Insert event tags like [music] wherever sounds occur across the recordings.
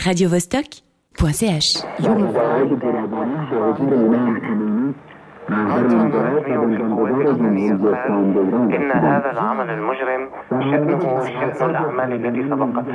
radiovostok.ch إن هذا العمل المجرم شأنه شأن الأعمال التي سبقت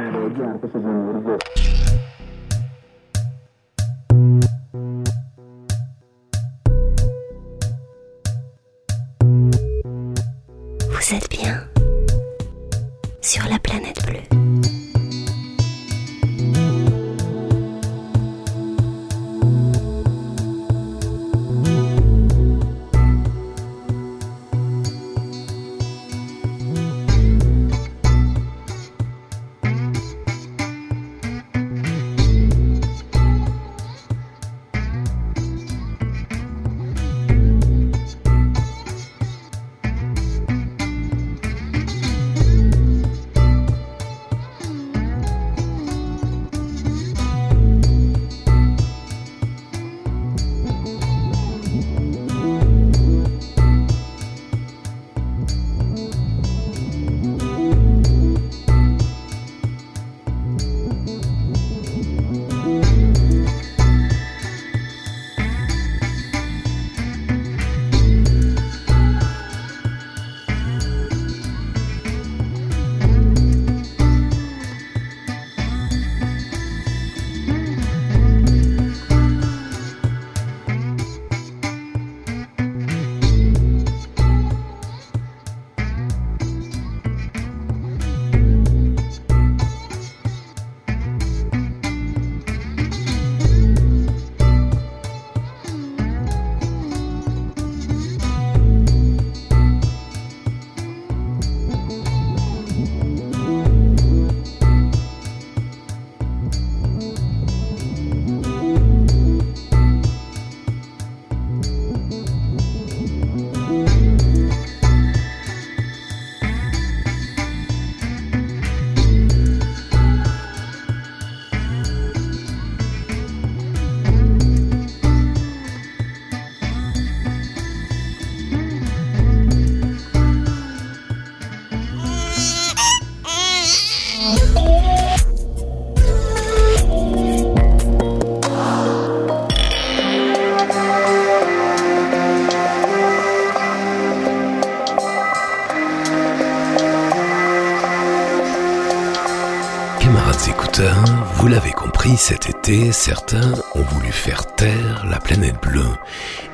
Certains ont voulu faire taire la planète bleue.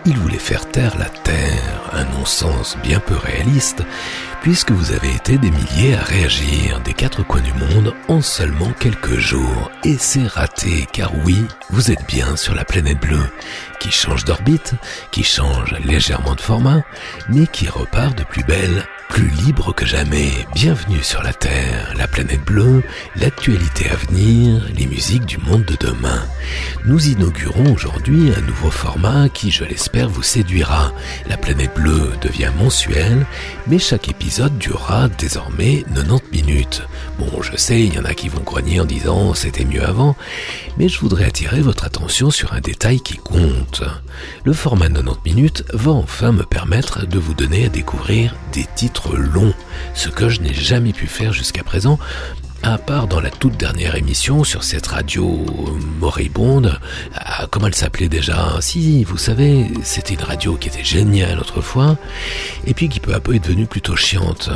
Ils voulaient faire taire la Terre, un non-sens bien peu réaliste, puisque vous avez été des milliers à réagir des quatre coins du monde en seulement quelques jours. Et c'est raté, car oui, vous êtes bien sur la planète bleue, qui change d'orbite, qui change légèrement de format, mais qui repart de plus belle plus libre que jamais, bienvenue sur la Terre, la planète bleue, l'actualité à venir, les musiques du monde de demain. Nous inaugurons aujourd'hui un nouveau format qui, je l'espère, vous séduira. La planète bleue devient mensuelle, mais chaque épisode durera désormais 90 minutes. Bon, je sais, il y en a qui vont grogner en disant c'était mieux avant, mais je voudrais attirer votre attention sur un détail qui compte. Le format 90 minutes va enfin me permettre de vous donner à découvrir des titres long, ce que je n'ai jamais pu faire jusqu'à présent, à part dans la toute dernière émission sur cette radio moribonde, ah, comment elle s'appelait déjà Si, vous savez, c'était une radio qui était géniale autrefois, et puis qui peu à peu est devenue plutôt chiante.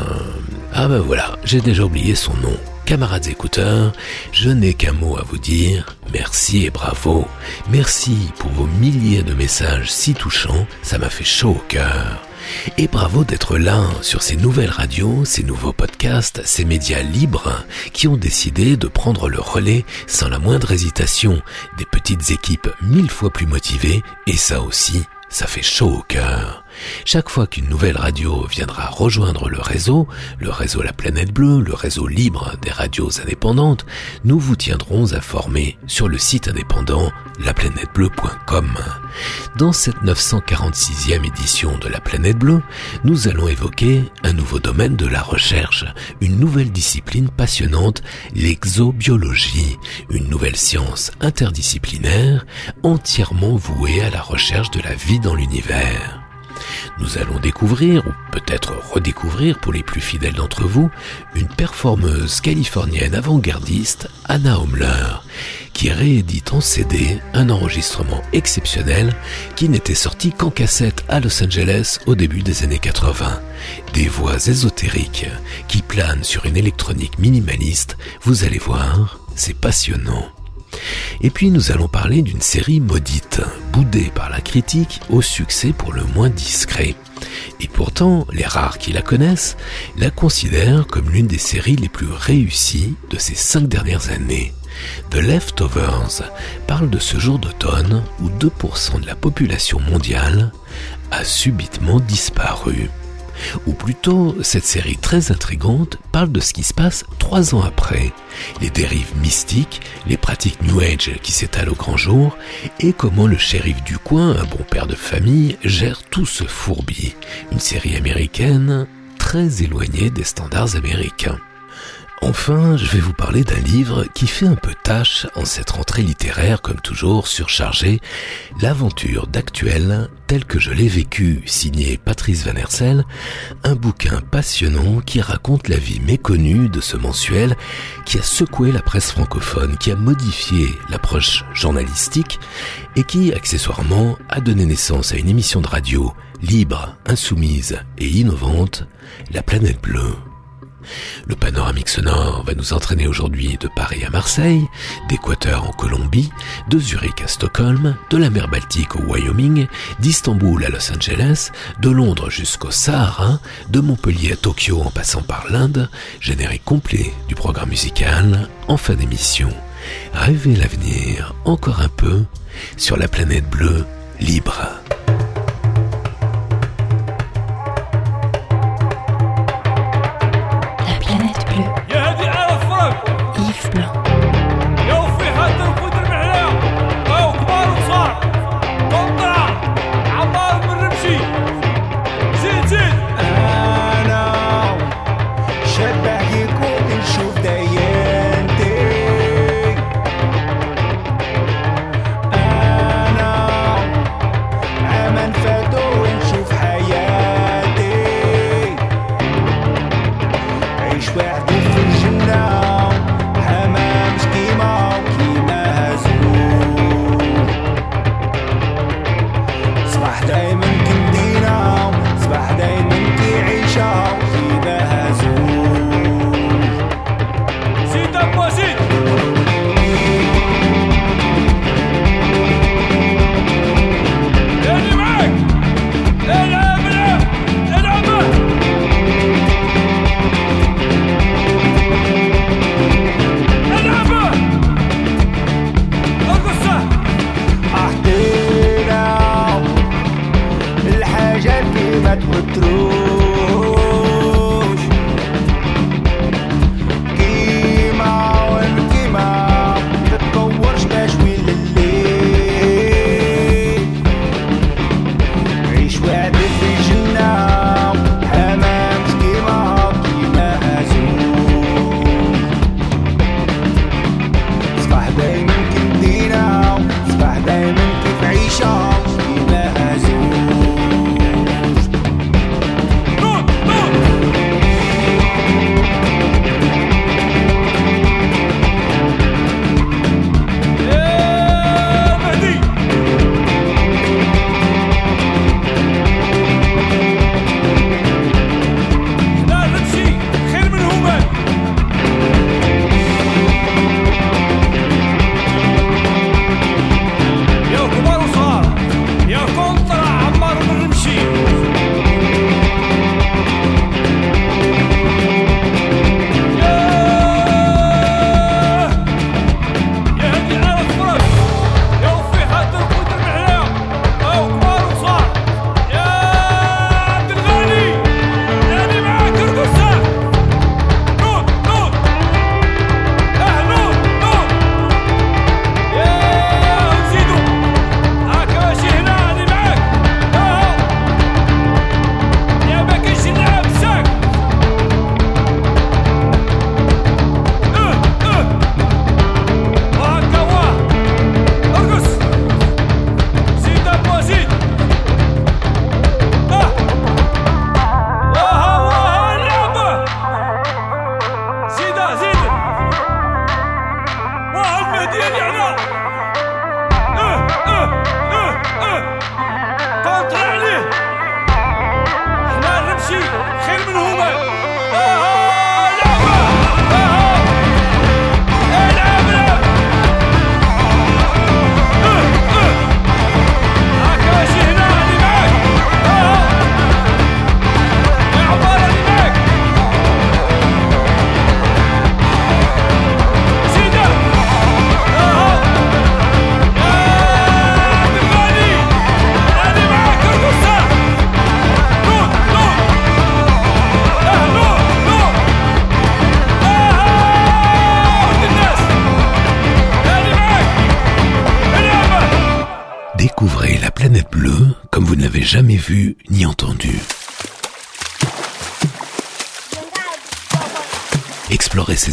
Ah ben voilà, j'ai déjà oublié son nom. Camarades écouteurs, je n'ai qu'un mot à vous dire, merci et bravo. Merci pour vos milliers de messages si touchants, ça m'a fait chaud au cœur. Et bravo d'être là sur ces nouvelles radios, ces nouveaux podcasts, ces médias libres qui ont décidé de prendre le relais sans la moindre hésitation. Des petites équipes mille fois plus motivées et ça aussi, ça fait chaud au cœur. Chaque fois qu'une nouvelle radio viendra rejoindre le réseau, le réseau La Planète Bleue, le réseau libre des radios indépendantes, nous vous tiendrons informés sur le site indépendant laplanètebleu.com. Dans cette 946e édition de La Planète Bleue, nous allons évoquer un nouveau domaine de la recherche, une nouvelle discipline passionnante, l'exobiologie, une nouvelle science interdisciplinaire entièrement vouée à la recherche de la vie dans l'univers. Nous allons découvrir, ou peut-être redécouvrir pour les plus fidèles d'entre vous, une performeuse californienne avant-gardiste, Anna Homler, qui réédite en CD un enregistrement exceptionnel qui n'était sorti qu'en cassette à Los Angeles au début des années 80. Des voix ésotériques qui planent sur une électronique minimaliste, vous allez voir, c'est passionnant. Et puis nous allons parler d'une série maudite, boudée par la critique au succès pour le moins discret. Et pourtant, les rares qui la connaissent la considèrent comme l'une des séries les plus réussies de ces cinq dernières années. The Leftovers parle de ce jour d'automne où 2% de la population mondiale a subitement disparu. Ou plutôt, cette série très intrigante parle de ce qui se passe trois ans après, les dérives mystiques, les pratiques New Age qui s'étalent au grand jour, et comment le shérif du coin, un bon père de famille, gère tout ce fourbi. Une série américaine très éloignée des standards américains. Enfin, je vais vous parler d'un livre qui fait un peu tâche en cette rentrée littéraire, comme toujours surchargée, L'aventure d'actuel tel que je l'ai vécu, signé Patrice Van Hersel, un bouquin passionnant qui raconte la vie méconnue de ce mensuel qui a secoué la presse francophone, qui a modifié l'approche journalistique et qui, accessoirement, a donné naissance à une émission de radio libre, insoumise et innovante, La Planète Bleue. Le panoramique sonore va nous entraîner aujourd'hui de Paris à Marseille, d'Équateur en Colombie, de Zurich à Stockholm, de la mer Baltique au Wyoming, d'Istanbul à Los Angeles, de Londres jusqu'au Sahara, de Montpellier à Tokyo en passant par l'Inde, générique complet du programme musical en fin d'émission. Rêvez l'avenir encore un peu sur la planète bleue libre.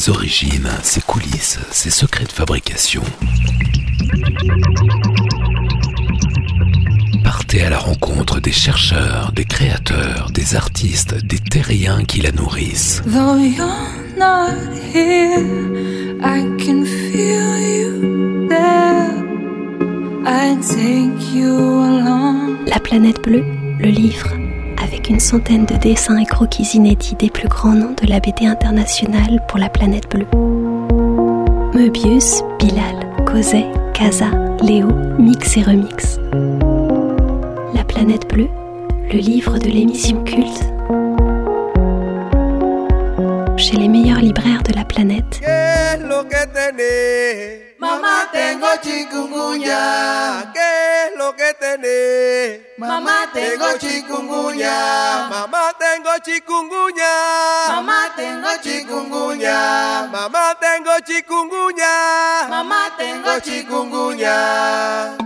Ses origines, ses coulisses, ses secrets de fabrication. Partez à la rencontre des chercheurs, des créateurs, des artistes, des terriens qui la nourrissent. La planète bleue, le livre, avec une centaine de dessins et croquis inédits des plus grands noms de la BD internationale pour la planète bleue. Möbius, Bilal, Cosé, Casa, Léo, Mix et Remix. La planète bleue, le livre de l'émission culte. Chez les meilleurs libraires de la planète. Mamá, tengo chikungunya. ¿Qué es lo que tenés? Mamá, tengo chikungunya. Mamá, tengo chikungunya. Mamá, tengo chikungunya. Mamá, tengo chikungunya. Mamá, tengo chikungunya.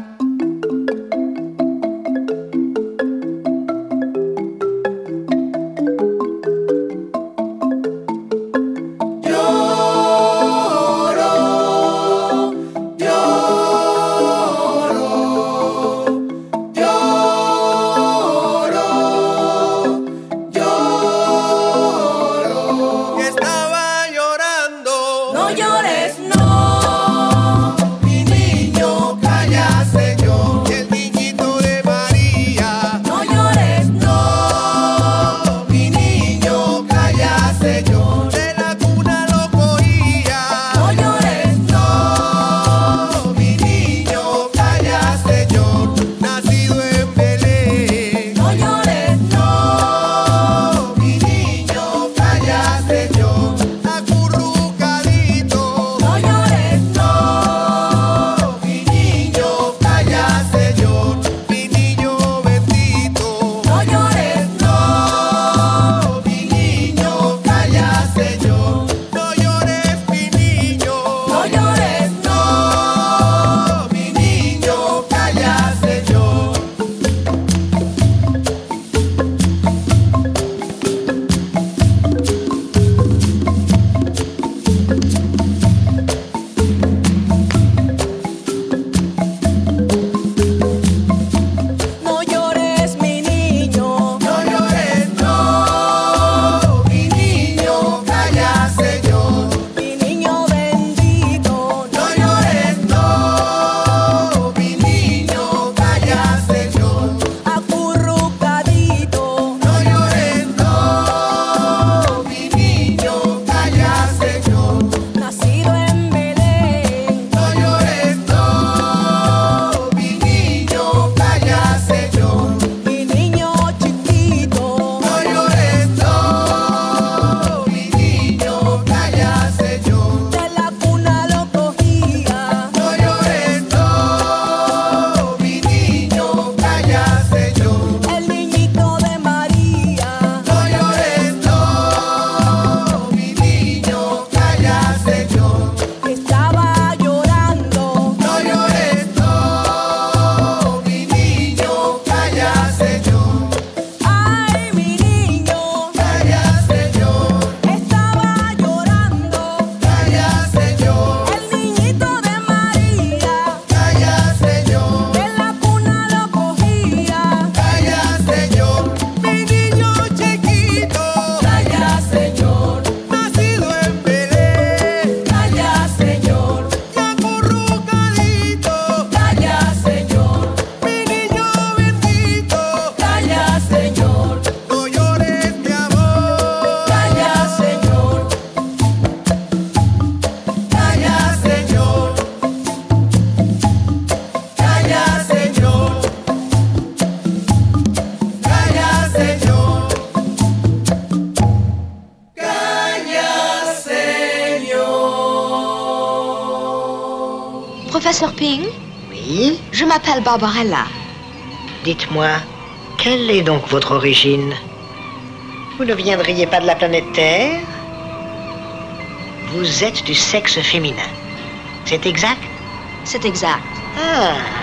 Barbarella. Dites-moi, quelle est donc votre origine? Vous ne viendriez pas de la planète Terre? Vous êtes du sexe féminin. C'est exact? C'est exact. Ah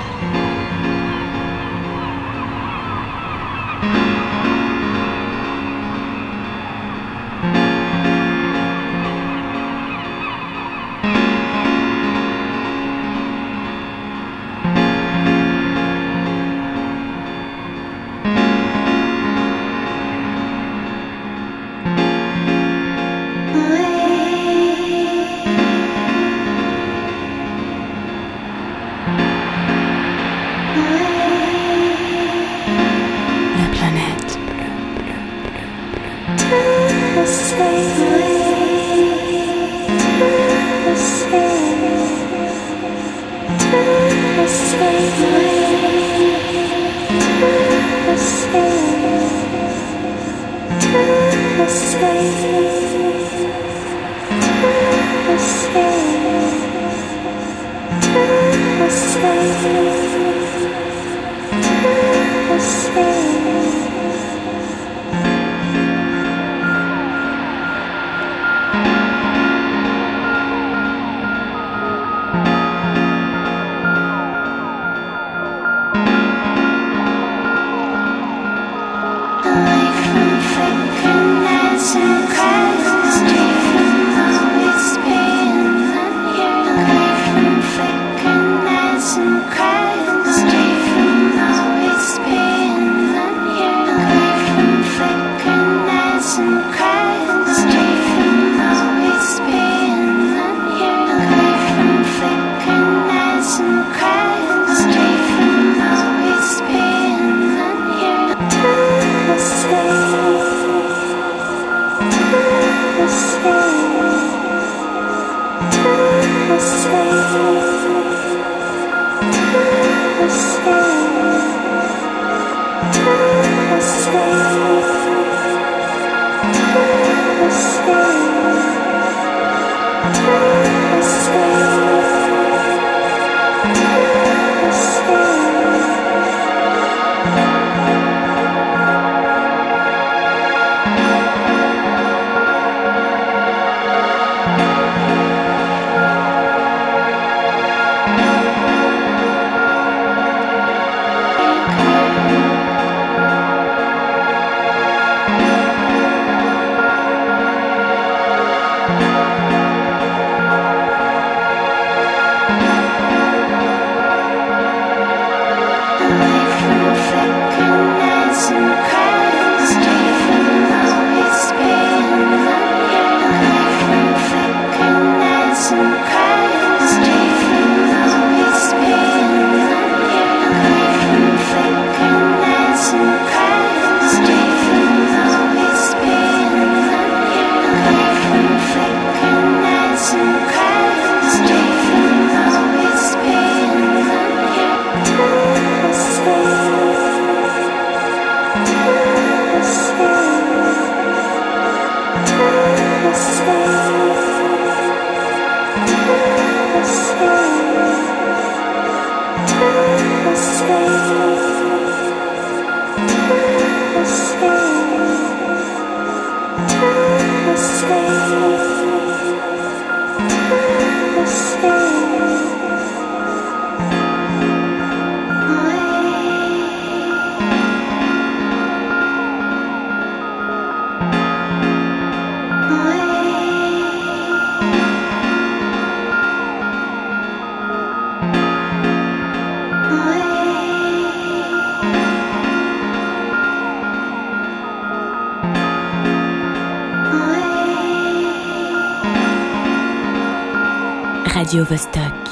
Radio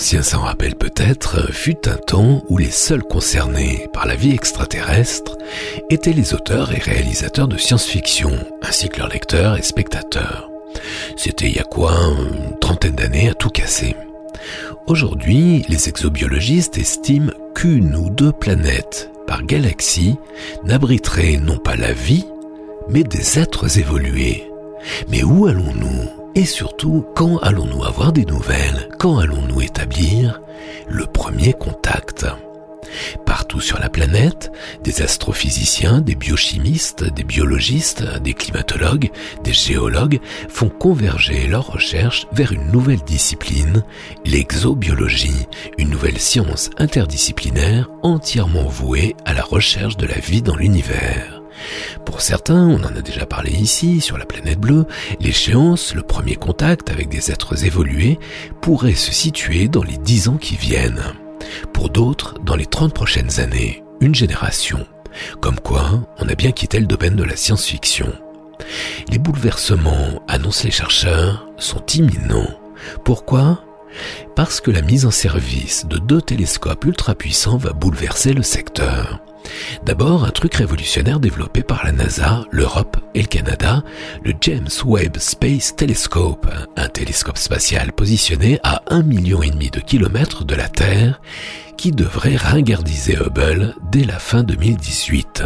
anciens s'en rappellent peut-être, fut un temps où les seuls concernés par la vie extraterrestre étaient les auteurs et réalisateurs de science-fiction, ainsi que leurs lecteurs et spectateurs. C'était il y a quoi une trentaine d'années à tout casser. Aujourd'hui, les exobiologistes estiment qu'une ou deux planètes par galaxie n'abriteraient non pas la vie, mais des êtres évolués. Mais où allons-nous? Et surtout, quand allons-nous avoir des nouvelles? Quand allons-nous établir le premier contact Partout sur la planète, des astrophysiciens, des biochimistes, des biologistes, des climatologues, des géologues font converger leurs recherches vers une nouvelle discipline, l'exobiologie, une nouvelle science interdisciplinaire entièrement vouée à la recherche de la vie dans l'univers. Pour certains, on en a déjà parlé ici, sur la planète bleue, l'échéance, le premier contact avec des êtres évolués, pourrait se situer dans les dix ans qui viennent. Pour d'autres, dans les trente prochaines années, une génération. Comme quoi, on a bien quitté le domaine de la science-fiction. Les bouleversements, annoncent les chercheurs, sont imminents. Pourquoi? Parce que la mise en service de deux télescopes ultra puissants va bouleverser le secteur. D'abord, un truc révolutionnaire développé par la NASA, l'Europe et le Canada, le James Webb Space Telescope, un télescope spatial positionné à un million de kilomètres de la Terre, qui devrait ringardiser Hubble dès la fin 2018.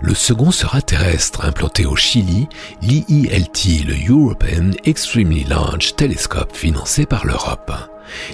Le second sera terrestre, implanté au Chili, l'EELT, le European Extremely Large Telescope, financé par l'Europe.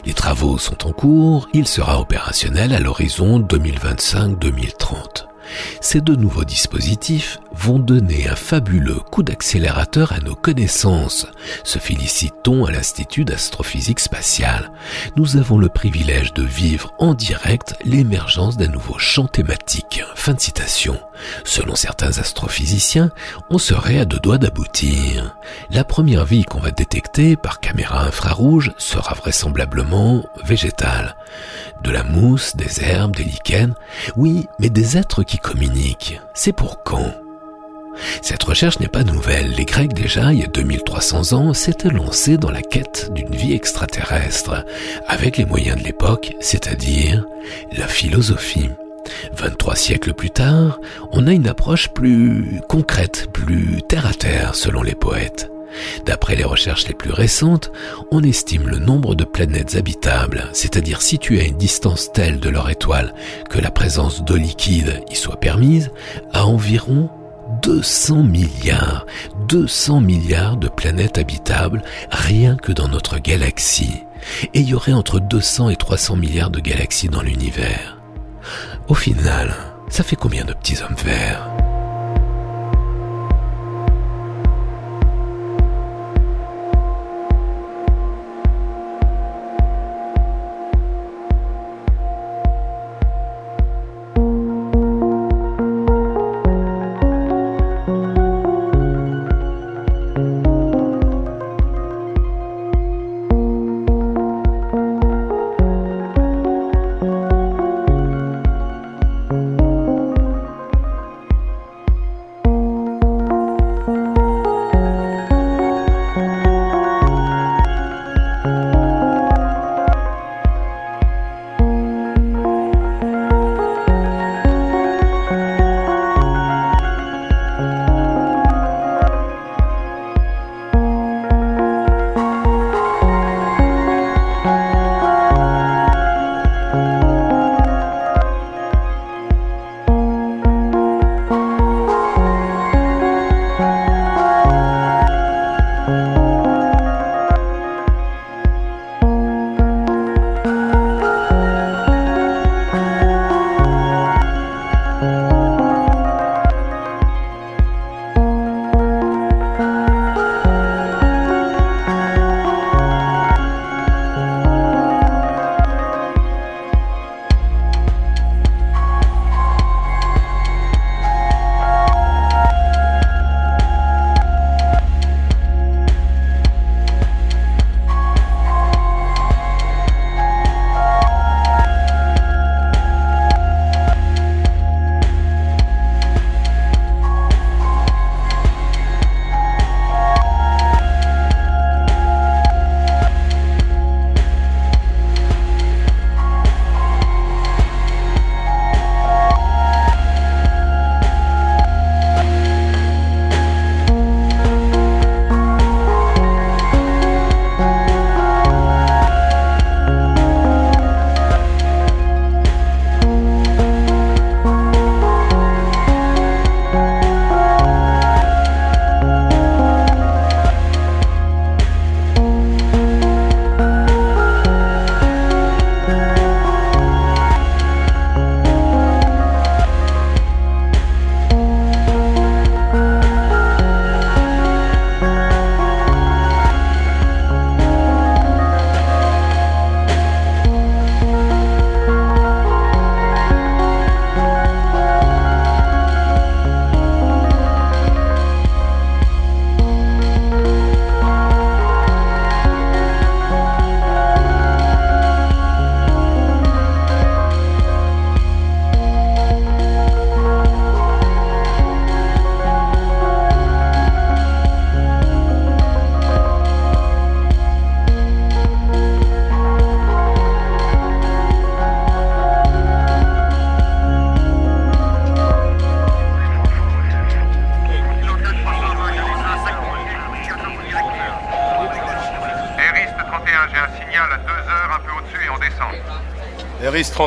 Les travaux sont en cours, il sera opérationnel à l'horizon 2025-2030. Ces deux nouveaux dispositifs vont donner un fabuleux coup d'accélérateur à nos connaissances, se félicite-t-on à l'Institut d'astrophysique spatiale. Nous avons le privilège de vivre en direct l'émergence d'un nouveau champ thématique. Fin de citation. Selon certains astrophysiciens, on serait à deux doigts d'aboutir. La première vie qu'on va détecter par caméra infrarouge sera vraisemblablement végétale. De la mousse, des herbes, des lichens, oui, mais des êtres qui communiquent. C'est pour quand? Cette recherche n'est pas nouvelle. Les Grecs déjà, il y a 2300 ans, s'étaient lancés dans la quête d'une vie extraterrestre, avec les moyens de l'époque, c'est-à-dire la philosophie. 23 siècles plus tard, on a une approche plus concrète, plus terre à terre selon les poètes. D'après les recherches les plus récentes, on estime le nombre de planètes habitables, c'est-à-dire situées à une distance telle de leur étoile que la présence d'eau liquide y soit permise, à environ 200 milliards, 200 milliards de planètes habitables rien que dans notre galaxie. Et il y aurait entre 200 et 300 milliards de galaxies dans l'univers. Au final, ça fait combien de petits hommes verts?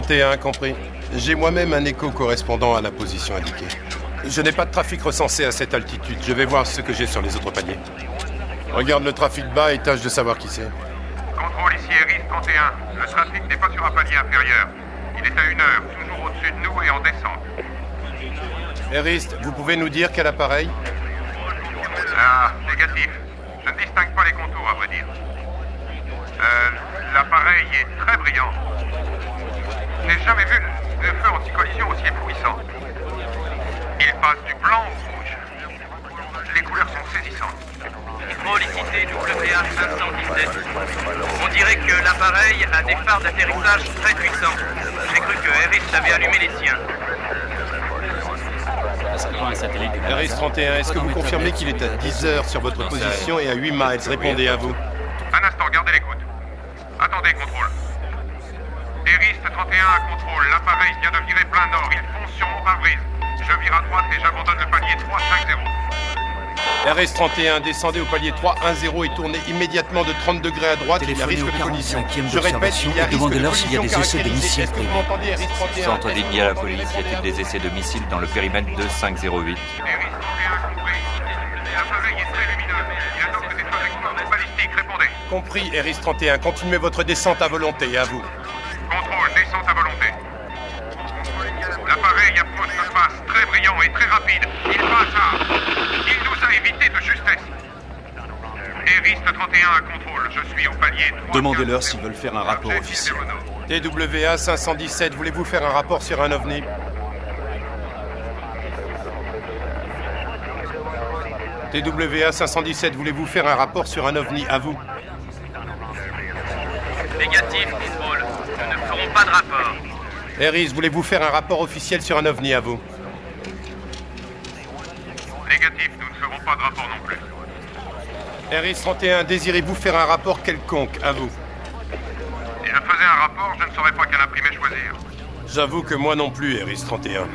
31, compris. J'ai moi-même un écho correspondant à la position indiquée. Je n'ai pas de trafic recensé à cette altitude. Je vais voir ce que j'ai sur les autres paliers. Regarde le trafic bas et tâche de savoir qui c'est. Contrôle ici RIS 31. Le trafic n'est pas sur un palier inférieur. Il est à une heure, toujours au-dessus de nous et en descente. Erist, vous pouvez nous dire quel appareil? Ah, négatif. Je ne distingue pas les contours, à vrai dire. Euh, L'appareil est très brillant. Je n'ai jamais vu de feu anti-collision aussi éblouissant. Il passe du blanc au rouge. Les couleurs sont saisissantes. Hydrolicité WA 517. On dirait que l'appareil a des phares d'atterrissage très puissants. J'ai cru que Eris avait allumé les siens. RIS 31, est-ce que vous confirmez qu'il est à 10 heures sur votre position et à 8 miles? Répondez à vous. Un instant, gardez l'écoute. Attendez, contrôle. Eris 31 à contrôle. L'appareil vient de virer plein nord. Il fonce sur mon pare-brise. Je vire à droite et j'abandonne le palier 350. RS 31, descendez au palier 310 et tournez immédiatement de 30 degrés à droite, il y a risque de collision. Je répète, il y a risque de Demandez-leur s'il y a des essais de missiles vous prévus. m'entendez, RS 31 Centre dédié à la police, y a-t-il des essais de missiles dans le périmètre 2508 Eris Compris, RS 31, continuez votre descente à volonté, à vous. Contrôle, descente à volonté. L'appareil approche de face, très brillant et très rapide. Il passe à... Il nous a évité de justesse. Eris 31 à contrôle. Je suis au palier 3. Demandez-leur s'ils veulent faire un rapport officiel. TWA 517, voulez-vous faire un rapport sur un ovni? TWA 517, voulez-vous faire un rapport sur un ovni à vous? Négatif, contrôle. Nous ne ferons pas de rapport. Eris, voulez-vous faire un rapport officiel sur un ovni à vous Négatif, nous ne ferons pas de rapport non plus. Eris 31, désirez-vous faire un rapport quelconque à vous Si je faisais un rapport, je ne saurais pas quel imprimé choisir. J'avoue que moi non plus, Eris 31.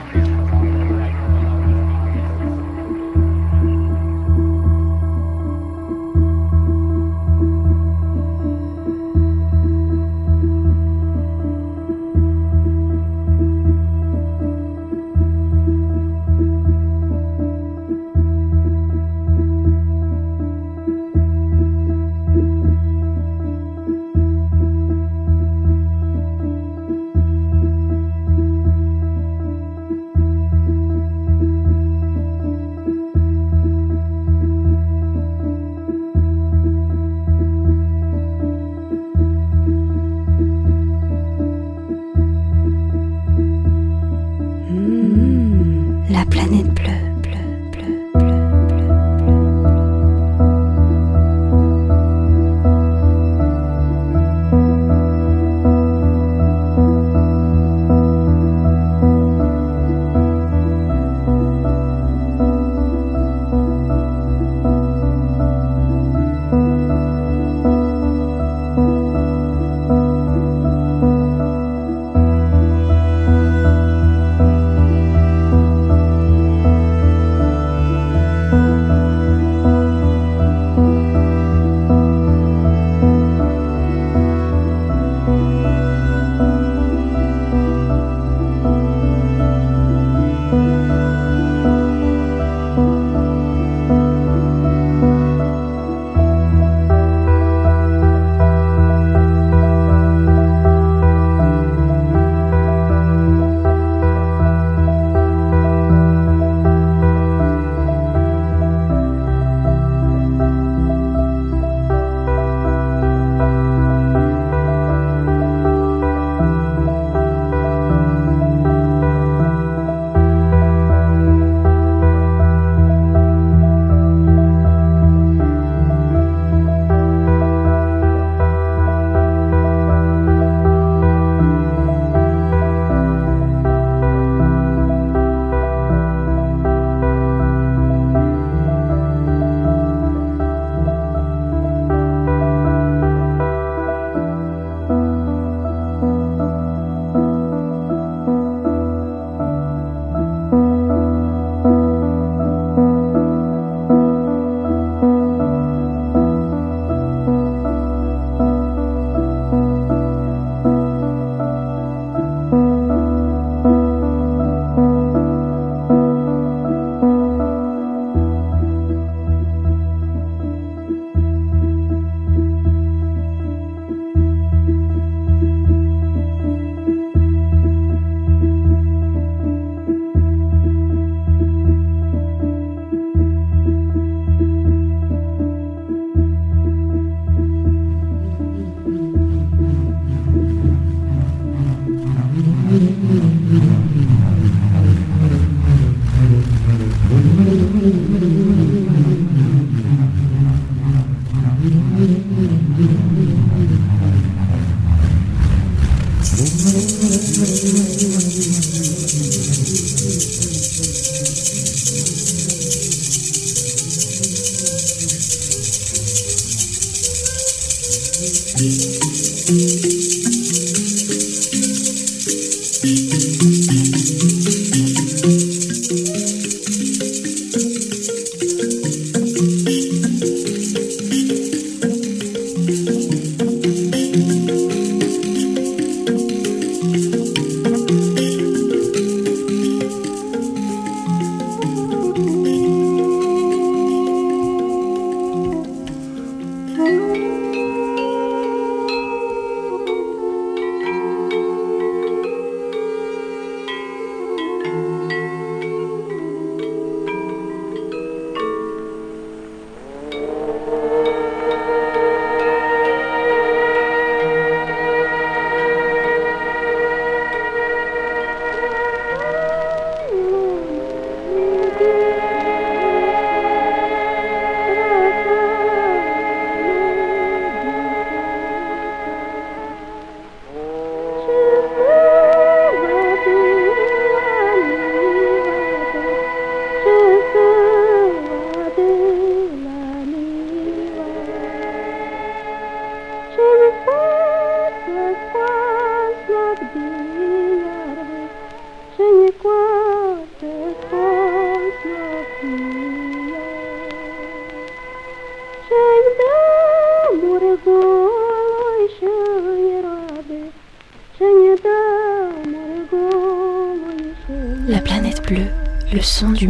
le son du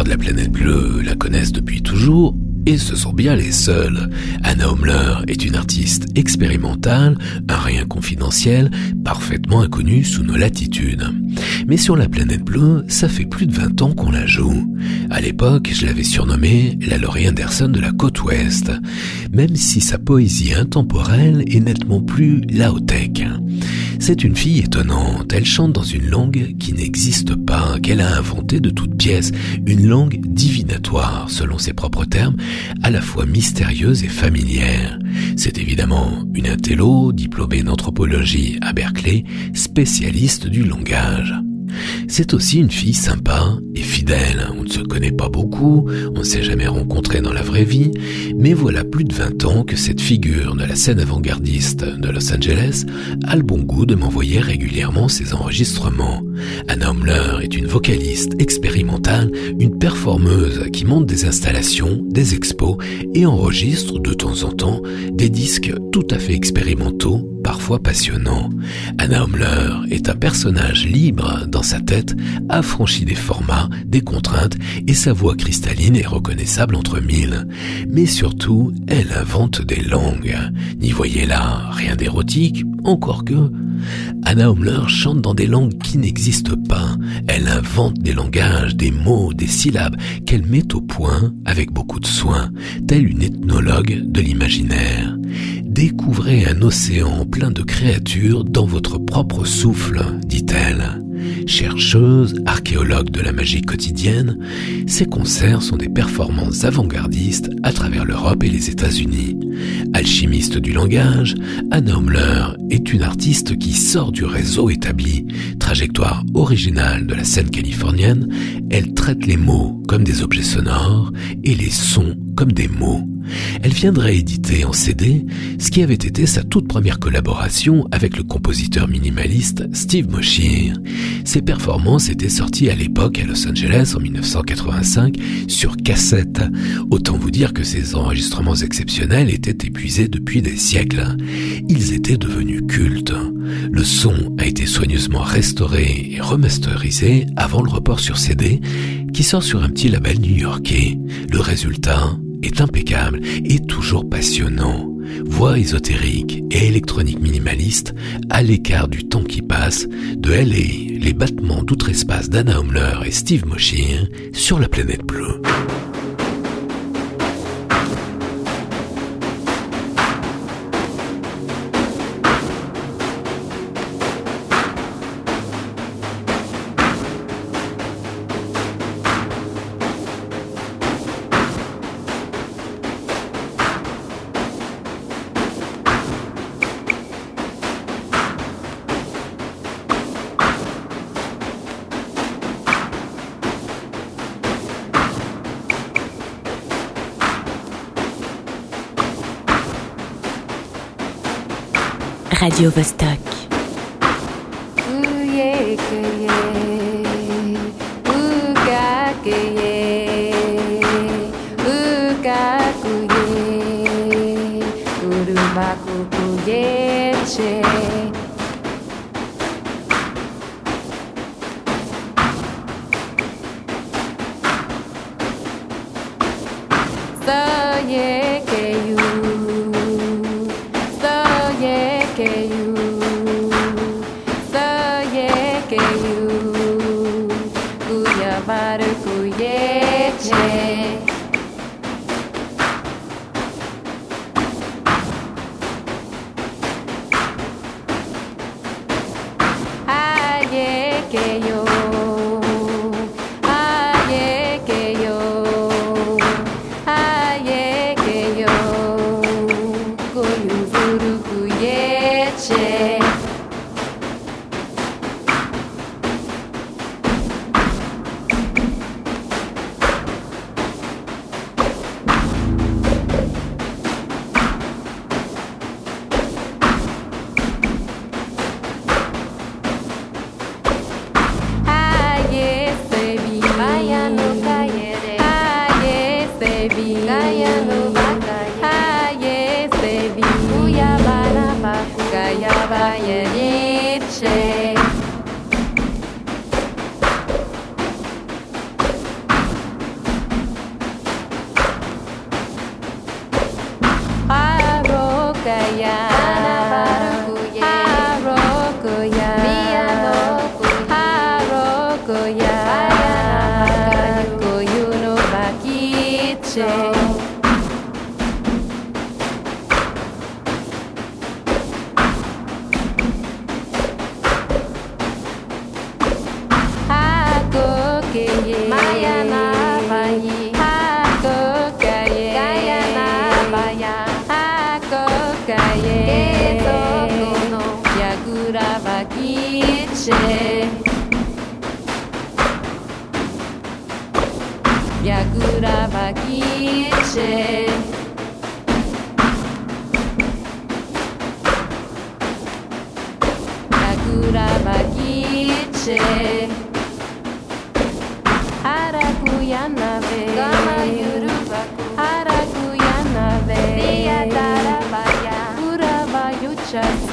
de la planète bleue la connaissent depuis toujours, et ce sont bien les seuls. Anna Homler est une artiste expérimentale, un rien confidentiel, parfaitement inconnue sous nos latitudes. Mais sur la planète bleue, ça fait plus de 20 ans qu'on la joue. À l'époque, je l'avais surnommée la Laurie Anderson de la côte ouest, même si sa poésie intemporelle est nettement plus laotech. C'est une fille étonnante, elle chante dans une langue qui n'existe pas, qu'elle a inventée de toutes pièces, une langue divinatoire, selon ses propres termes, à la fois mystérieuse et familière. C'est évidemment une intello, diplômée d'anthropologie à Berkeley, spécialiste du langage. C'est aussi une fille sympa et fidèle. On ne se connaît pas beaucoup, on ne s'est jamais rencontré dans la vraie vie, mais voilà plus de 20 ans que cette figure de la scène avant-gardiste de Los Angeles a le bon goût de m'envoyer régulièrement ses enregistrements. Anna Homler est une vocaliste expérimentale, une performeuse qui monte des installations, des expos et enregistre de temps en temps des disques tout à fait expérimentaux, parfois passionnants. Anna Homler est un personnage libre dans sa tête, affranchi des formats, des contraintes et sa voix cristalline est reconnaissable entre mille. Mais surtout, elle invente des langues. N'y voyez là rien d'érotique, encore que Anna Homler chante dans des langues qui n'existent pas. Elle invente des langages, des mots, des syllabes qu'elle met au point avec beaucoup de soin, telle une ethnologue de l'imaginaire. Découvrez un océan plein de créatures dans votre propre souffle, dit-elle. Chercheuse, archéologue de la magie quotidienne, ses concerts sont des performances avant-gardistes à travers l'Europe et les États-Unis. Alchimiste du langage, Anna Homler est une artiste qui sort du réseau établi. Trajectoire originale de la scène californienne, elle traite les mots comme des objets sonores et les sons comme des mots. Elle viendrait éditer en CD ce qui avait été sa toute première collaboration avec le compositeur minimaliste Steve Moshier. Ses performances étaient sorties à l'époque à Los Angeles en 1985 sur cassette. Autant vous dire que ces enregistrements exceptionnels étaient épuisés depuis des siècles. Ils étaient devenus cultes. Le son a été soigneusement restauré et remasterisé avant le report sur CD qui sort sur un petit label new-yorkais. Le résultat? Est impeccable et toujours passionnant. Voix ésotérique et électronique minimaliste, à l'écart du temps qui passe, de et les battements d'outre-espace d'Anna Homler et Steve Moshir sur la planète bleue. Radio Vostok.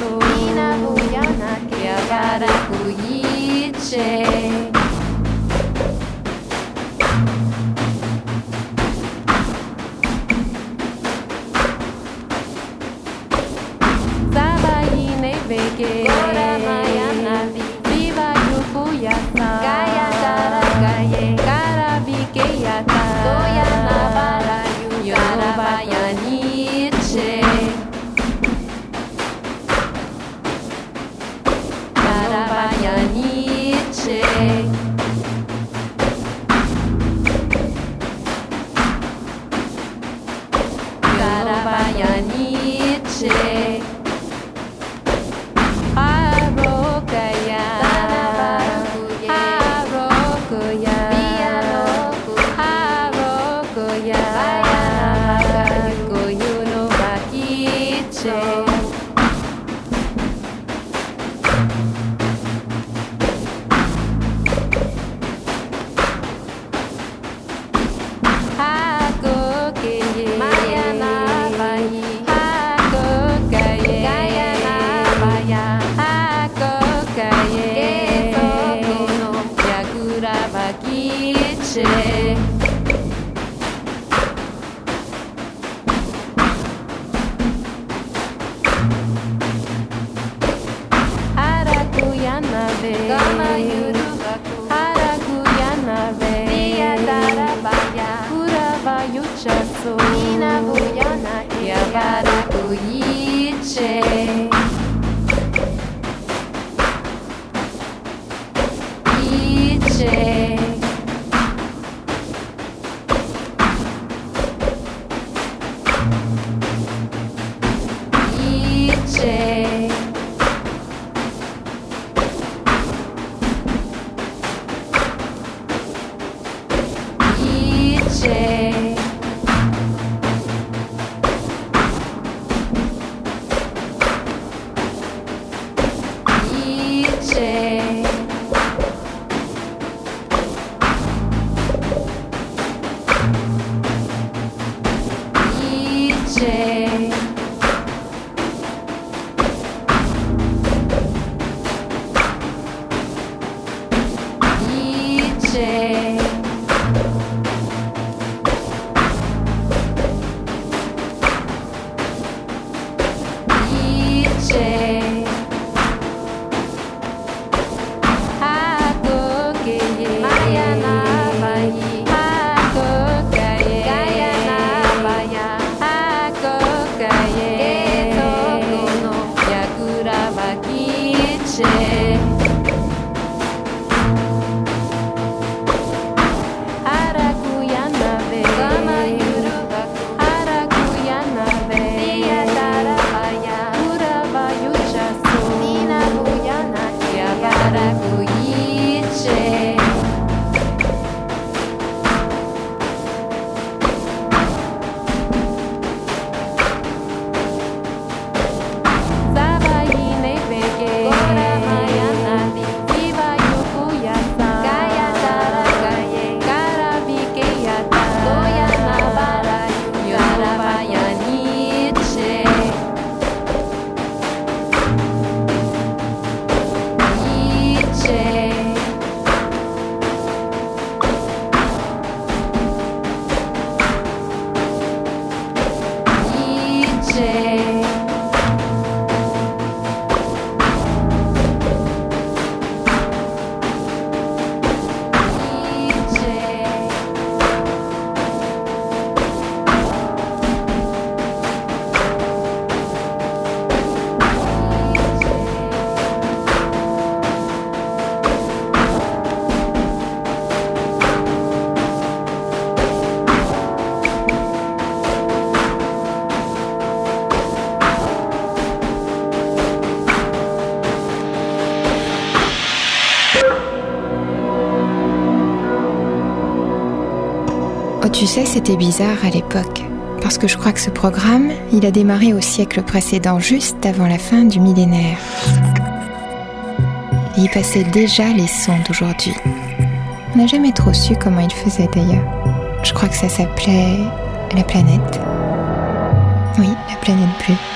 Ina bujana che avara cuyice tu sais, c'était bizarre à l'époque. Parce que je crois que ce programme, il a démarré au siècle précédent, juste avant la fin du millénaire. Il passait déjà les sons d'aujourd'hui. On n'a jamais trop su comment il faisait d'ailleurs. Je crois que ça s'appelait la planète. Oui, la planète bleue.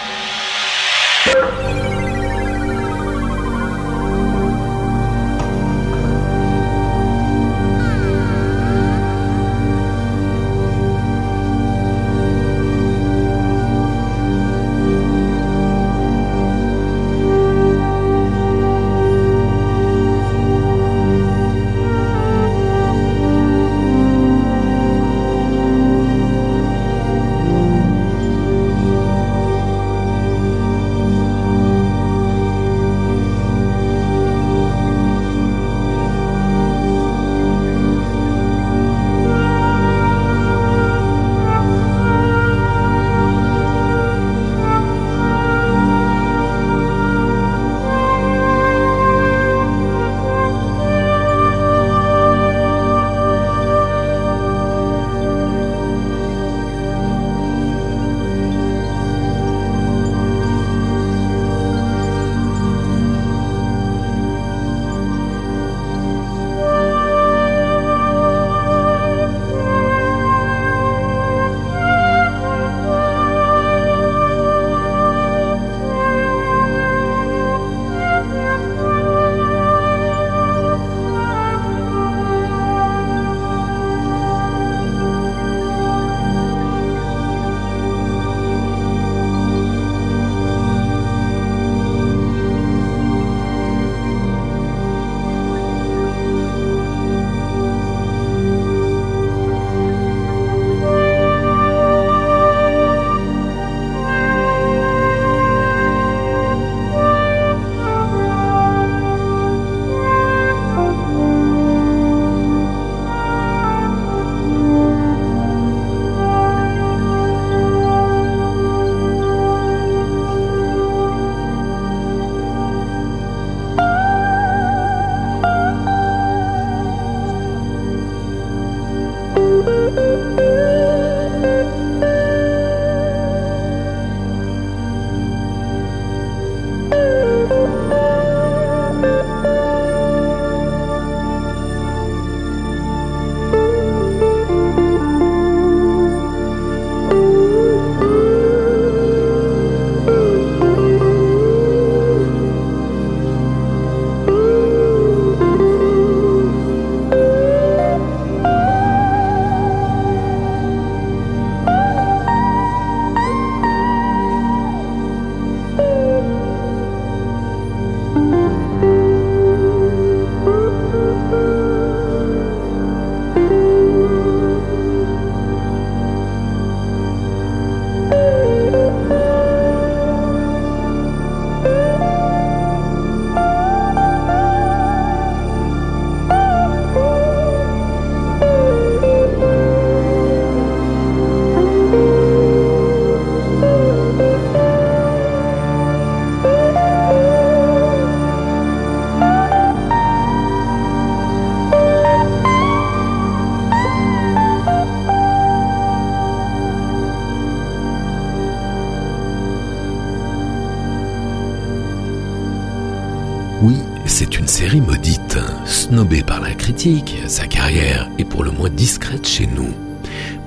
Oui, c'est une série maudite, snobée par la critique, sa carrière est pour le moins discrète chez nous.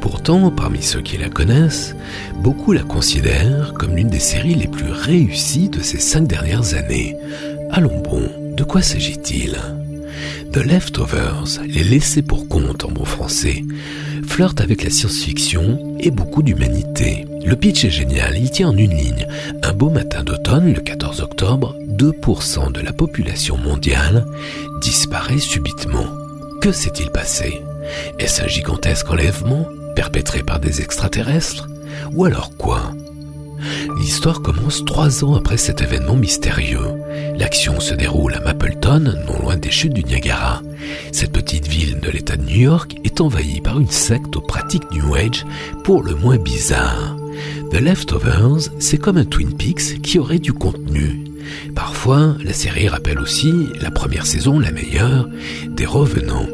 Pourtant, parmi ceux qui la connaissent, beaucoup la considèrent comme l'une des séries les plus réussies de ces cinq dernières années. Allons bon, de quoi s'agit-il? The Leftovers, les laissés pour compte en bon français, flirte avec la science-fiction et beaucoup d'humanité. Le pitch est génial, il tient en une ligne. Un beau matin d'automne, le 14 octobre, 2% de la population mondiale disparaît subitement. Que s'est-il passé? Est-ce un gigantesque enlèvement perpétré par des extraterrestres? Ou alors quoi? L'histoire commence trois ans après cet événement mystérieux. L'action se déroule à Mapleton, non loin des chutes du Niagara. Cette petite ville de l'État de New York est envahie par une secte aux pratiques New Age pour le moins bizarre. The Leftovers, c'est comme un Twin Peaks qui aurait du contenu. Parfois, la série rappelle aussi la première saison, la meilleure, des revenants.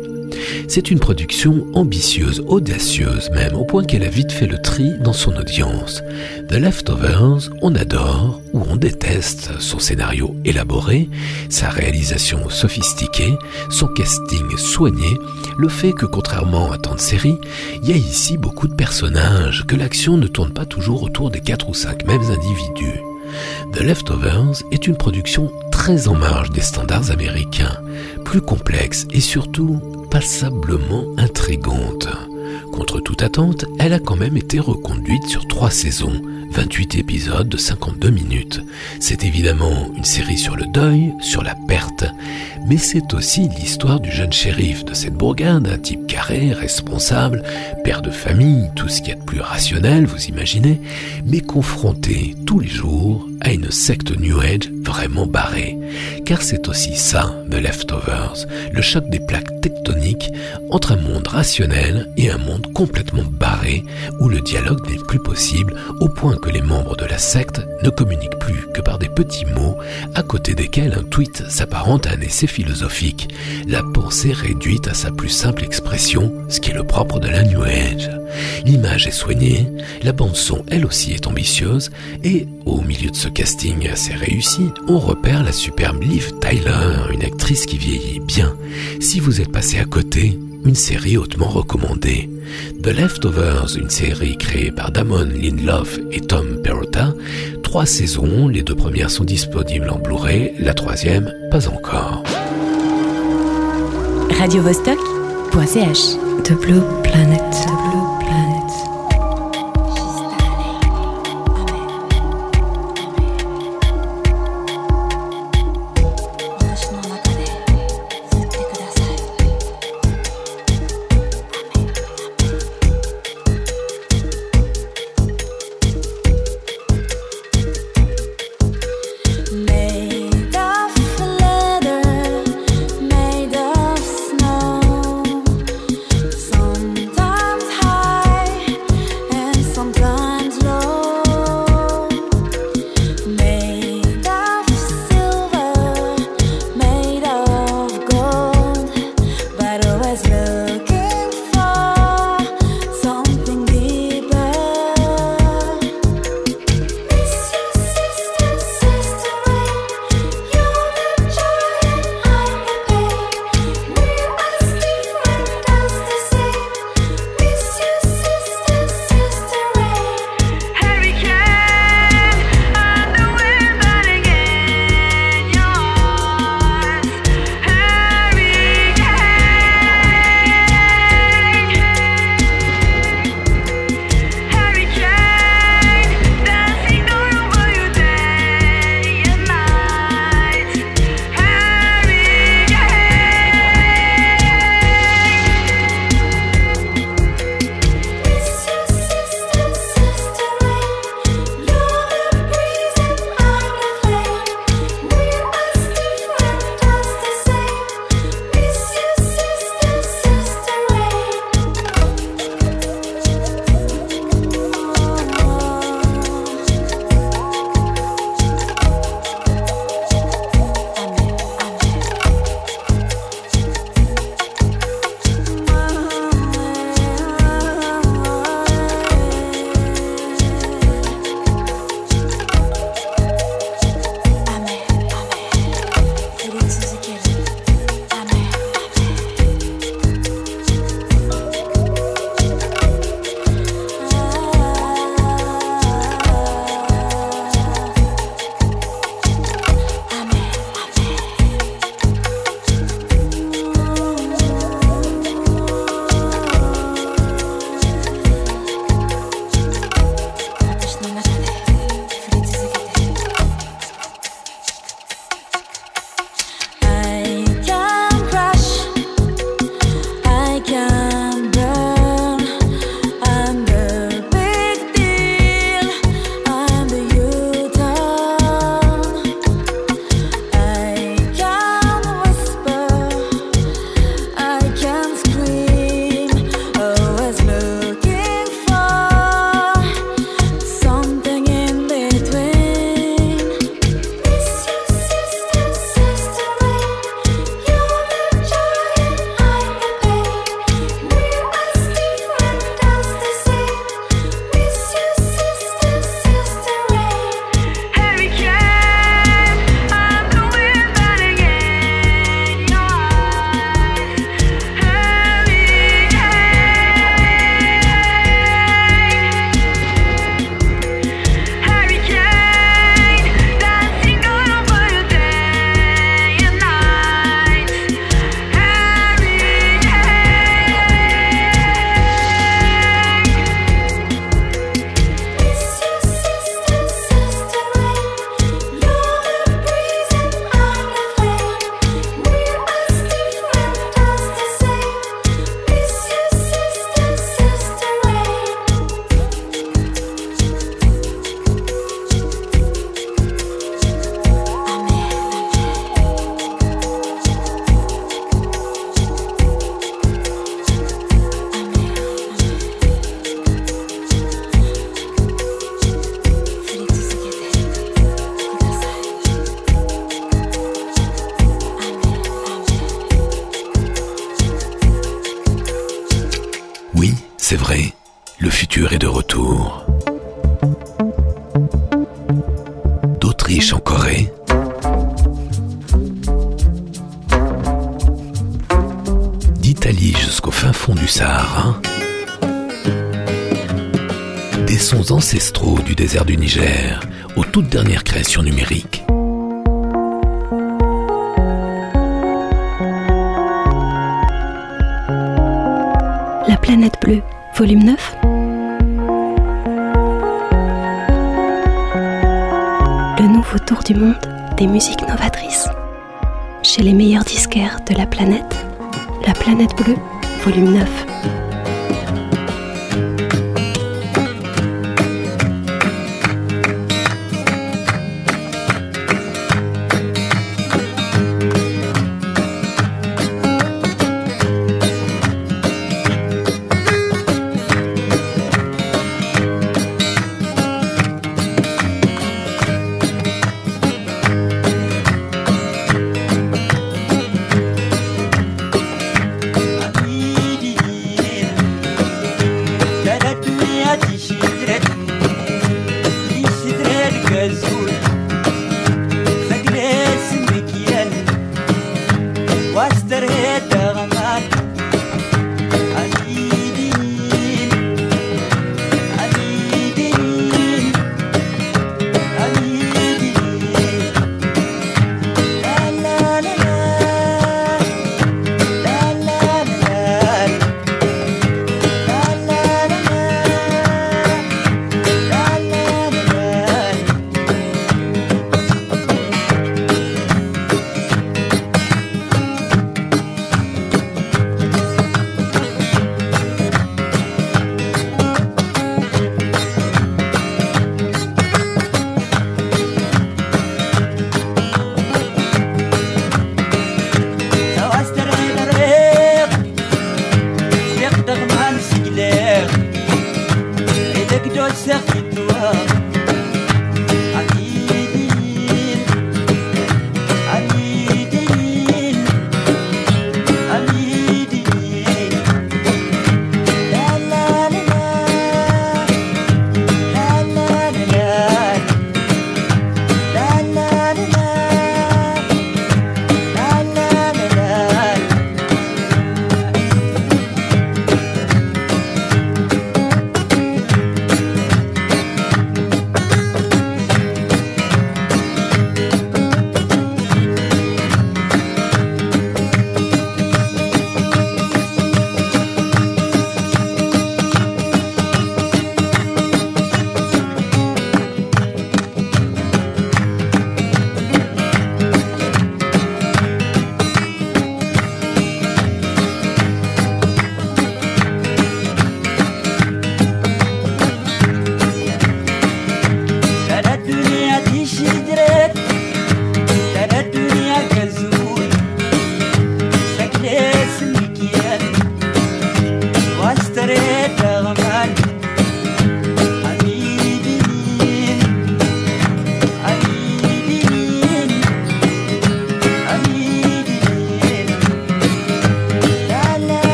C'est une production ambitieuse, audacieuse même, au point qu'elle a vite fait le tri dans son audience. The Leftovers, on adore ou on déteste son scénario élaboré, sa réalisation sophistiquée, son casting soigné, le fait que contrairement à tant de séries, il y a ici beaucoup de personnages, que l'action ne tourne pas toujours autour des quatre ou cinq mêmes individus. The Leftovers est une production très en marge des standards américains, plus complexe et surtout passablement intrigante. Contre toute attente, elle a quand même été reconduite sur trois saisons, 28 épisodes de 52 minutes. C'est évidemment une série sur le deuil, sur la perte, mais c'est aussi l'histoire du jeune shérif de cette bourgade, un type carré, responsable, père de famille, tout ce qu'il y a de plus rationnel, vous imaginez, mais confronté tous les jours à une secte New Age vraiment barrée. Car c'est aussi ça, The Leftovers, le choc des plaques tectoniques entre un monde rationnel et un monde complètement barré où le dialogue n'est plus possible au point que les membres de la secte ne communiquent plus que par des petits mots à côté desquels un tweet s'apparente à un essai philosophique, la pensée réduite à sa plus simple expression, ce qui est le propre de la New Age. L'image est soignée, la bande son elle aussi est ambitieuse, et au milieu de ce casting assez réussi, on repère la superbe Liv Tyler, une actrice qui vieillit bien. Si vous êtes passé à côté, une série hautement recommandée. The Leftovers, une série créée par Damon Lindelof et Tom Perrotta. Trois saisons, les deux premières sont disponibles en Blu-ray, la troisième pas encore. The Blue Planet. The Blue Planet.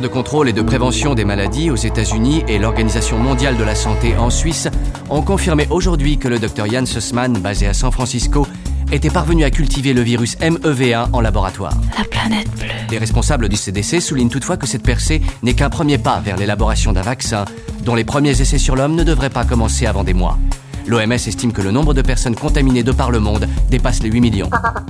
Centres de contrôle et de prévention des maladies aux États-Unis et l'Organisation mondiale de la santé en Suisse ont confirmé aujourd'hui que le docteur Jan Sussman, basé à San Francisco, était parvenu à cultiver le virus MEV1 en laboratoire. La planète bleue. Les responsables du CDC soulignent toutefois que cette percée n'est qu'un premier pas vers l'élaboration d'un vaccin dont les premiers essais sur l'homme ne devraient pas commencer avant des mois. L'OMS estime que le nombre de personnes contaminées de par le monde dépasse les 8 millions. [laughs]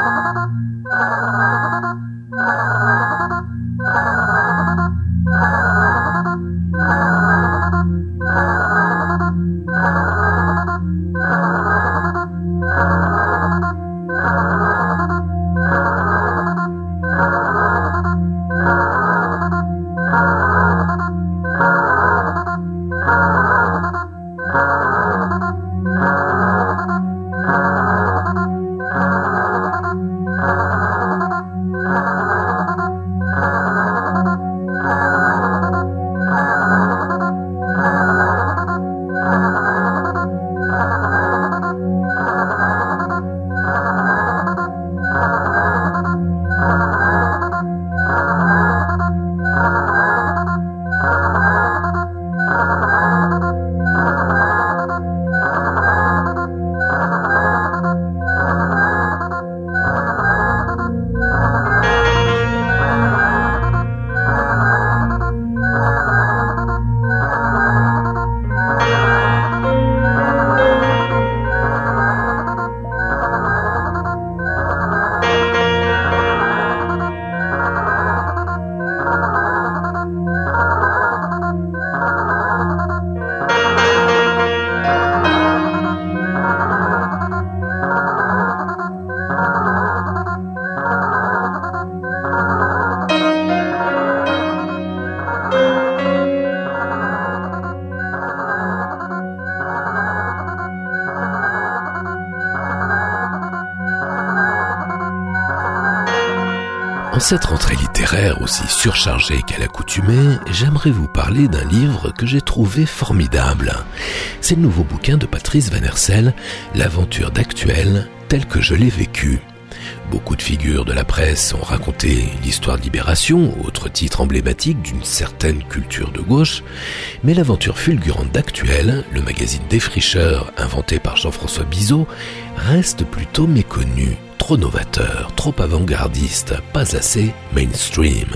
cette rentrée littéraire aussi surchargée qu'à l'accoutumée, j'aimerais vous parler d'un livre que j'ai trouvé formidable. C'est le nouveau bouquin de Patrice Van Hersel, L'aventure d'actuel telle que je l'ai vécue. Beaucoup de figures de la presse ont raconté l'histoire de Libération, autre titre emblématique d'une certaine culture de gauche, mais l'aventure fulgurante d'Actuel, le magazine défricheur inventé par Jean-François Bizot, reste plutôt méconnue, trop novateur, trop avant-gardiste, pas assez mainstream.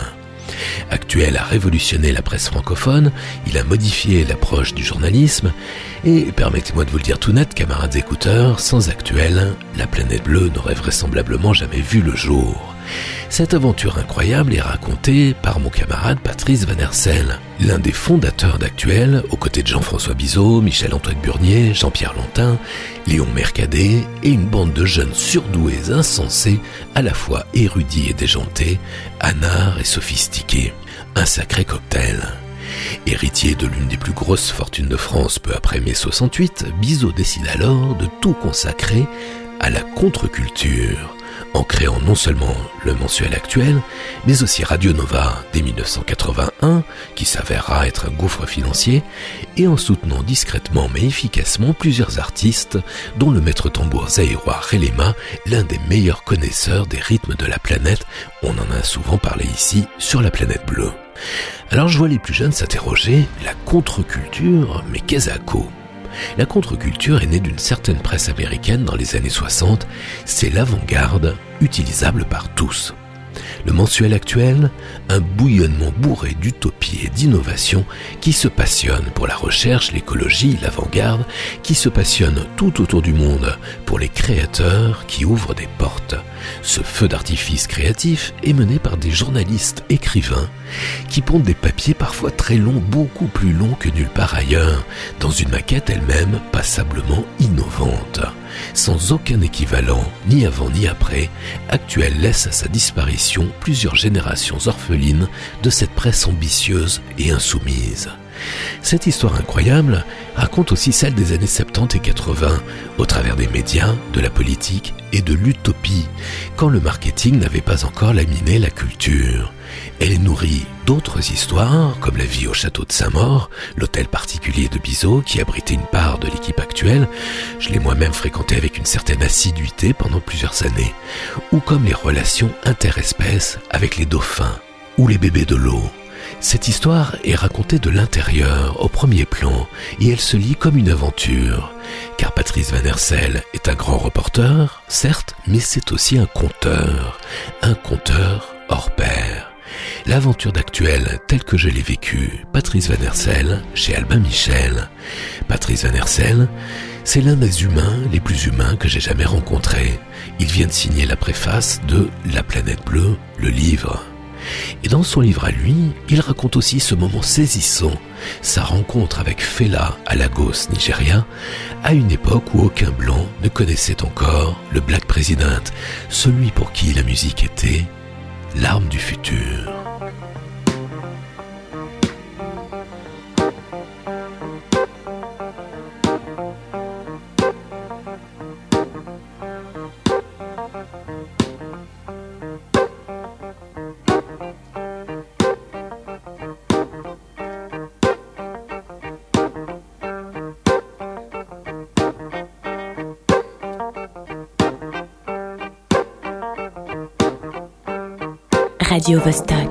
Actuel a révolutionné la presse francophone, il a modifié l'approche du journalisme, et permettez-moi de vous le dire tout net, camarades écouteurs, sans Actuel, la planète bleue n'aurait vraisemblablement jamais vu le jour. Cette aventure incroyable est racontée par mon camarade Patrice Van Hersel, l'un des fondateurs d'Actuel, aux côtés de Jean-François Bizot, Michel-Antoine Burnier, Jean-Pierre Lantin, Léon Mercadet et une bande de jeunes surdoués insensés, à la fois érudits et déjantés, anards et sophistiqués. Un sacré cocktail. Héritier de l'une des plus grosses fortunes de France peu après mai 68, Bizot décide alors de tout consacrer à la contre-culture en créant non seulement le mensuel actuel, mais aussi Radio Nova dès 1981, qui s'avérera être un gouffre financier, et en soutenant discrètement mais efficacement plusieurs artistes, dont le maître tambour zaïrois Relema, l'un des meilleurs connaisseurs des rythmes de la planète, on en a souvent parlé ici sur la planète bleue. Alors je vois les plus jeunes s'interroger, la contre-culture, mais qu'est-ce à quoi la contre-culture est née d'une certaine presse américaine dans les années 60, c'est l'avant-garde utilisable par tous. Le mensuel actuel, un bouillonnement bourré d'utopie et d'innovation qui se passionne pour la recherche, l'écologie, l'avant-garde, qui se passionne tout autour du monde pour les créateurs qui ouvrent des portes. Ce feu d'artifice créatif est mené par des journalistes écrivains qui pondent des papiers parfois très longs, beaucoup plus longs que nulle part ailleurs, dans une maquette elle-même passablement innovante. Sans aucun équivalent, ni avant ni après, Actuel laisse à sa disparition plusieurs générations orphelines de cette presse ambitieuse et insoumise. Cette histoire incroyable raconte aussi celle des années 70 et 80, au travers des médias, de la politique et de l'utopie, quand le marketing n'avait pas encore laminé la culture. Elle est nourrie d'autres histoires, comme la vie au château de Saint-Maur, l'hôtel particulier de Bizot qui abritait une part de l'équipe actuelle, je l'ai moi-même fréquenté avec une certaine assiduité pendant plusieurs années, ou comme les relations interespèces avec les dauphins ou les bébés de l'eau. Cette histoire est racontée de l'intérieur, au premier plan, et elle se lit comme une aventure. Car Patrice Van Hersel est un grand reporter, certes, mais c'est aussi un conteur. Un conteur hors pair. L'aventure d'actuel telle que je l'ai vécue, Patrice Van Hersel, chez Albin Michel. Patrice Van Hersel, c'est l'un des humains les plus humains que j'ai jamais rencontrés. Il vient de signer la préface de La planète bleue, le livre. Et dans son livre à lui, il raconte aussi ce moment saisissant, sa rencontre avec Fela à Lagos, Nigeria, à une époque où aucun blanc ne connaissait encore le Black President, celui pour qui la musique était l'arme du futur. Radio Vostok.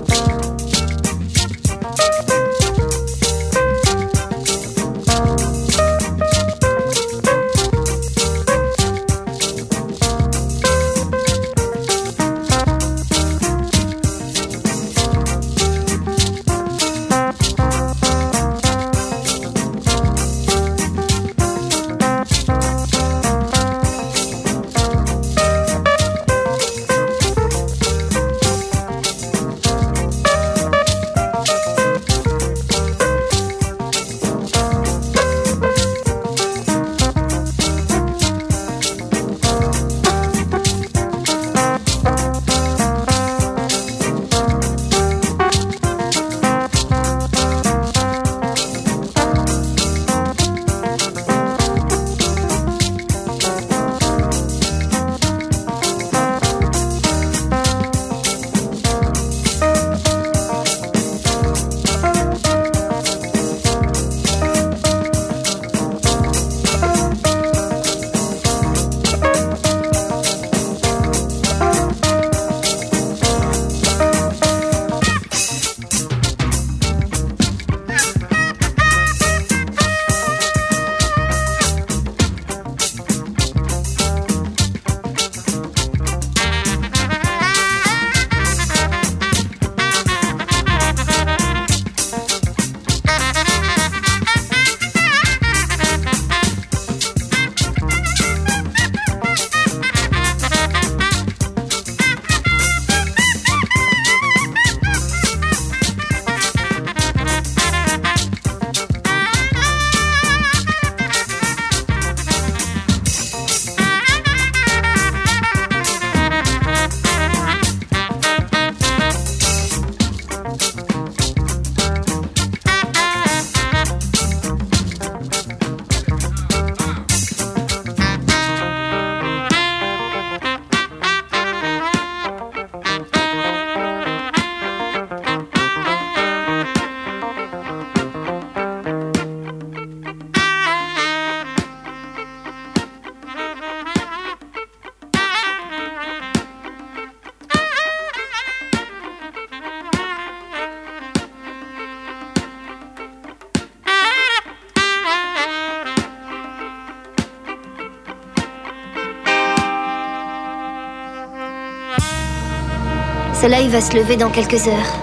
Soleil va se lever dans quelques heures.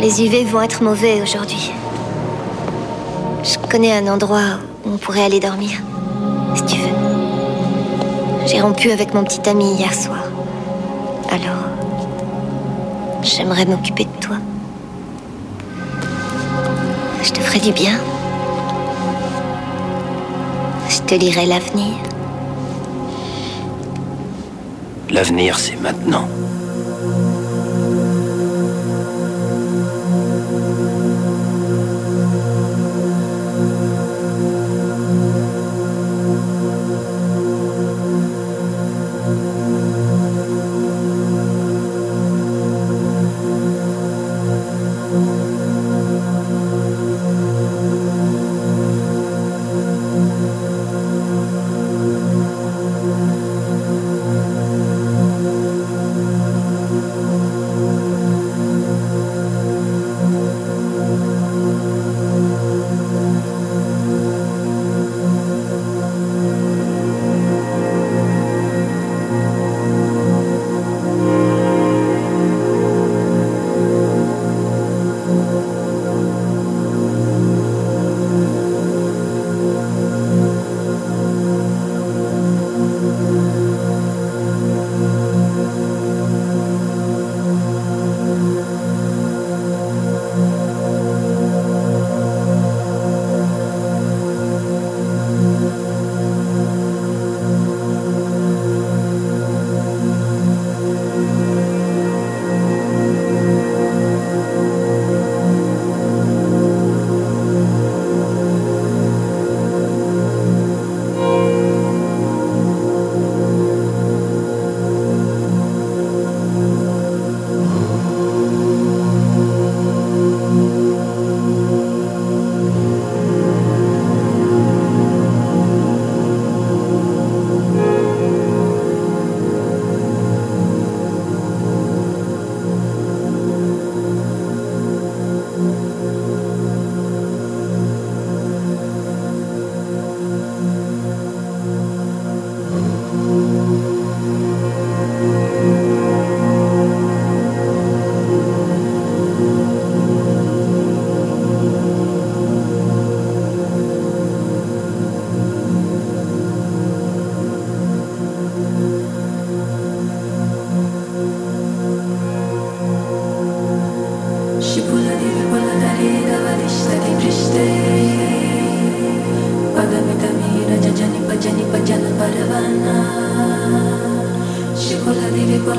Les UV vont être mauvais aujourd'hui. Je connais un endroit où on pourrait aller dormir, si tu veux. J'ai rompu avec mon petit ami hier soir. Alors, j'aimerais m'occuper de toi. Je te ferai du bien. Je te lirai l'avenir. L'avenir, c'est maintenant.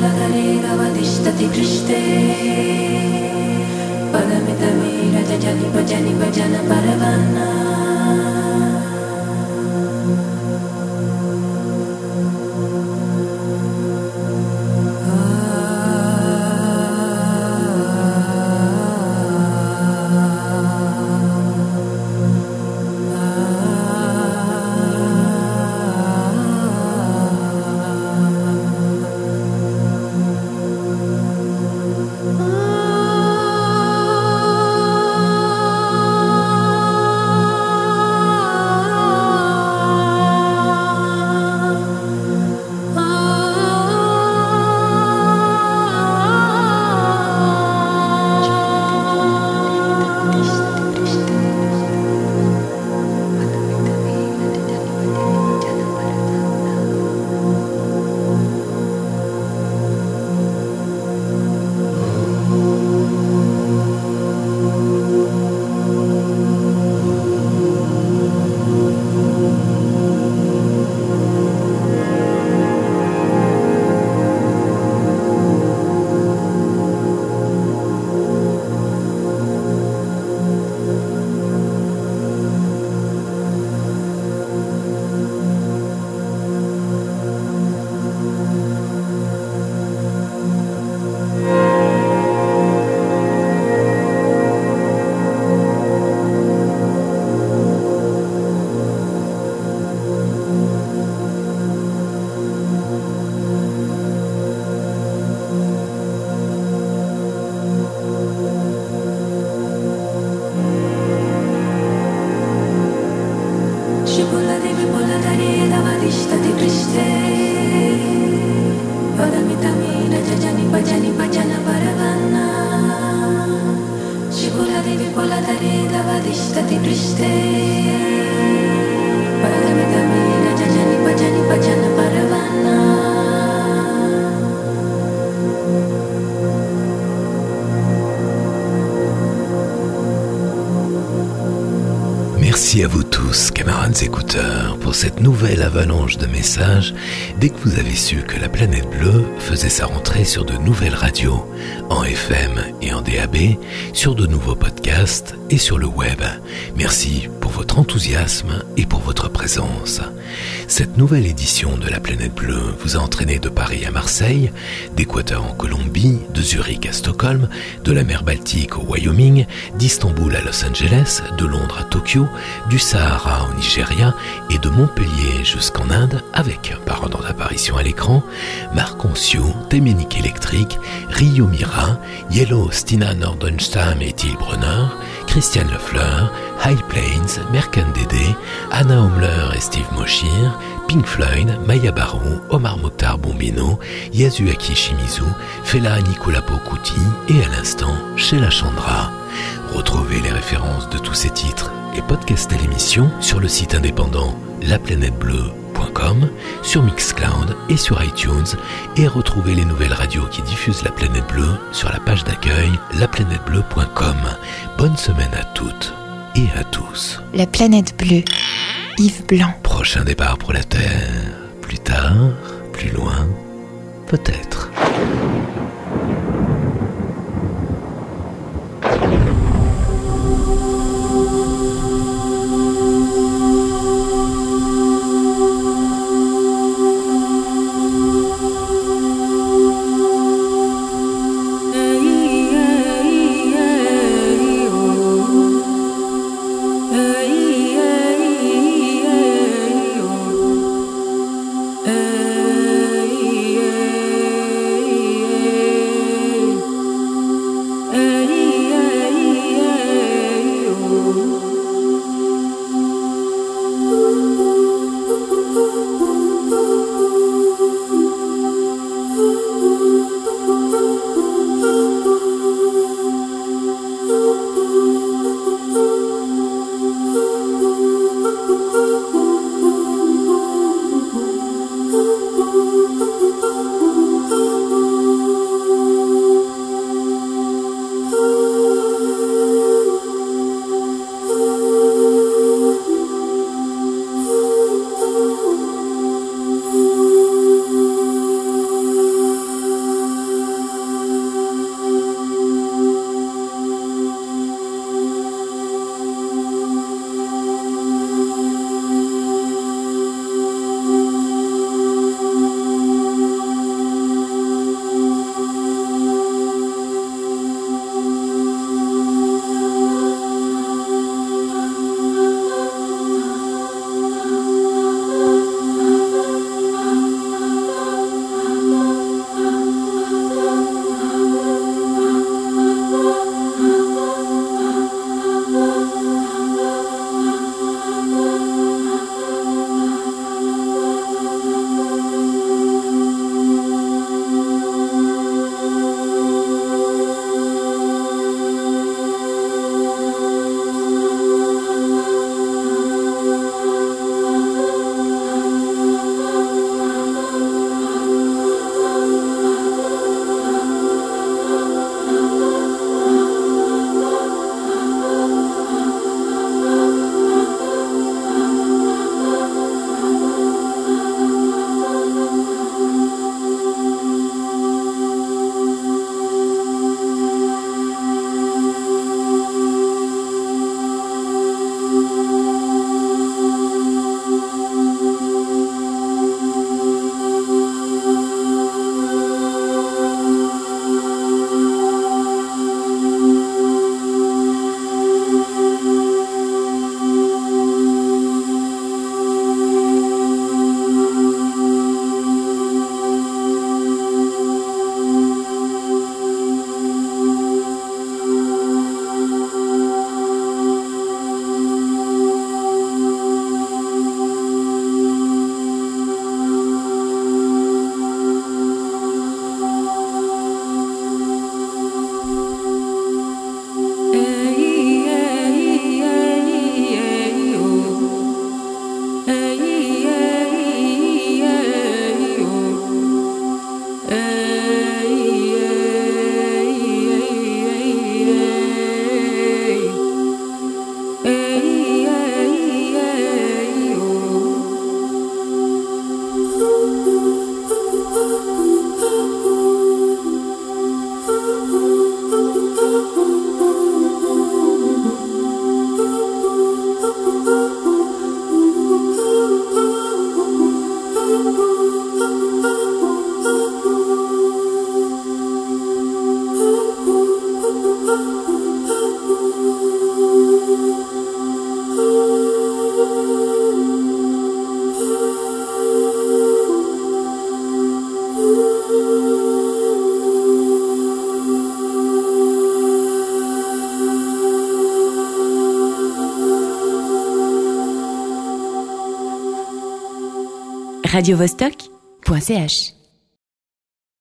हरे रव तिष्ठति कृष्णे पदमितमे रजनिपजनिभजन परवान् nouvelle avalanche de messages dès que vous avez su que la planète bleue faisait sa rentrée sur de nouvelles radios, en FM et en DAB, sur de nouveaux podcasts et sur le web. Merci pour votre enthousiasme et pour votre présence. Cette nouvelle édition de la planète bleue vous a entraîné de Paris à Marseille, d'Équateur en Colombie, de Zurich à Stockholm, de la mer Baltique au Wyoming, d'Istanbul à Los Angeles, de Londres à Tokyo, du Sahara au Nigeria et de Montpellier jusqu'en Inde avec, par ordre d'apparition à l'écran, Marc Oncio, Téménique électrique, Rio Mira, Yellow, Stina Nordenstam et Till Brunner, Christiane Lefleur, High Plains, Merkan Dédé, Anna Homler et Steve Moshir, Pink Floyd, Maya Barou, Omar Mokhtar Bombino, Yasuaki Shimizu, Fela Nicolas Pokuti et à l'instant Sheila Chandra. Retrouvez les références de tous ces titres et podcastez l'émission sur le site indépendant laplanètebleu.com, sur Mixcloud et sur iTunes et retrouvez les nouvelles radios qui diffusent la planète bleue sur la page d'accueil laplanètebleu.com. Bonne semaine à toutes et à tous. La planète bleue. Yves Blanc. Prochain départ pour la Terre. Plus tard, plus loin, peut-être. radiovostok.ch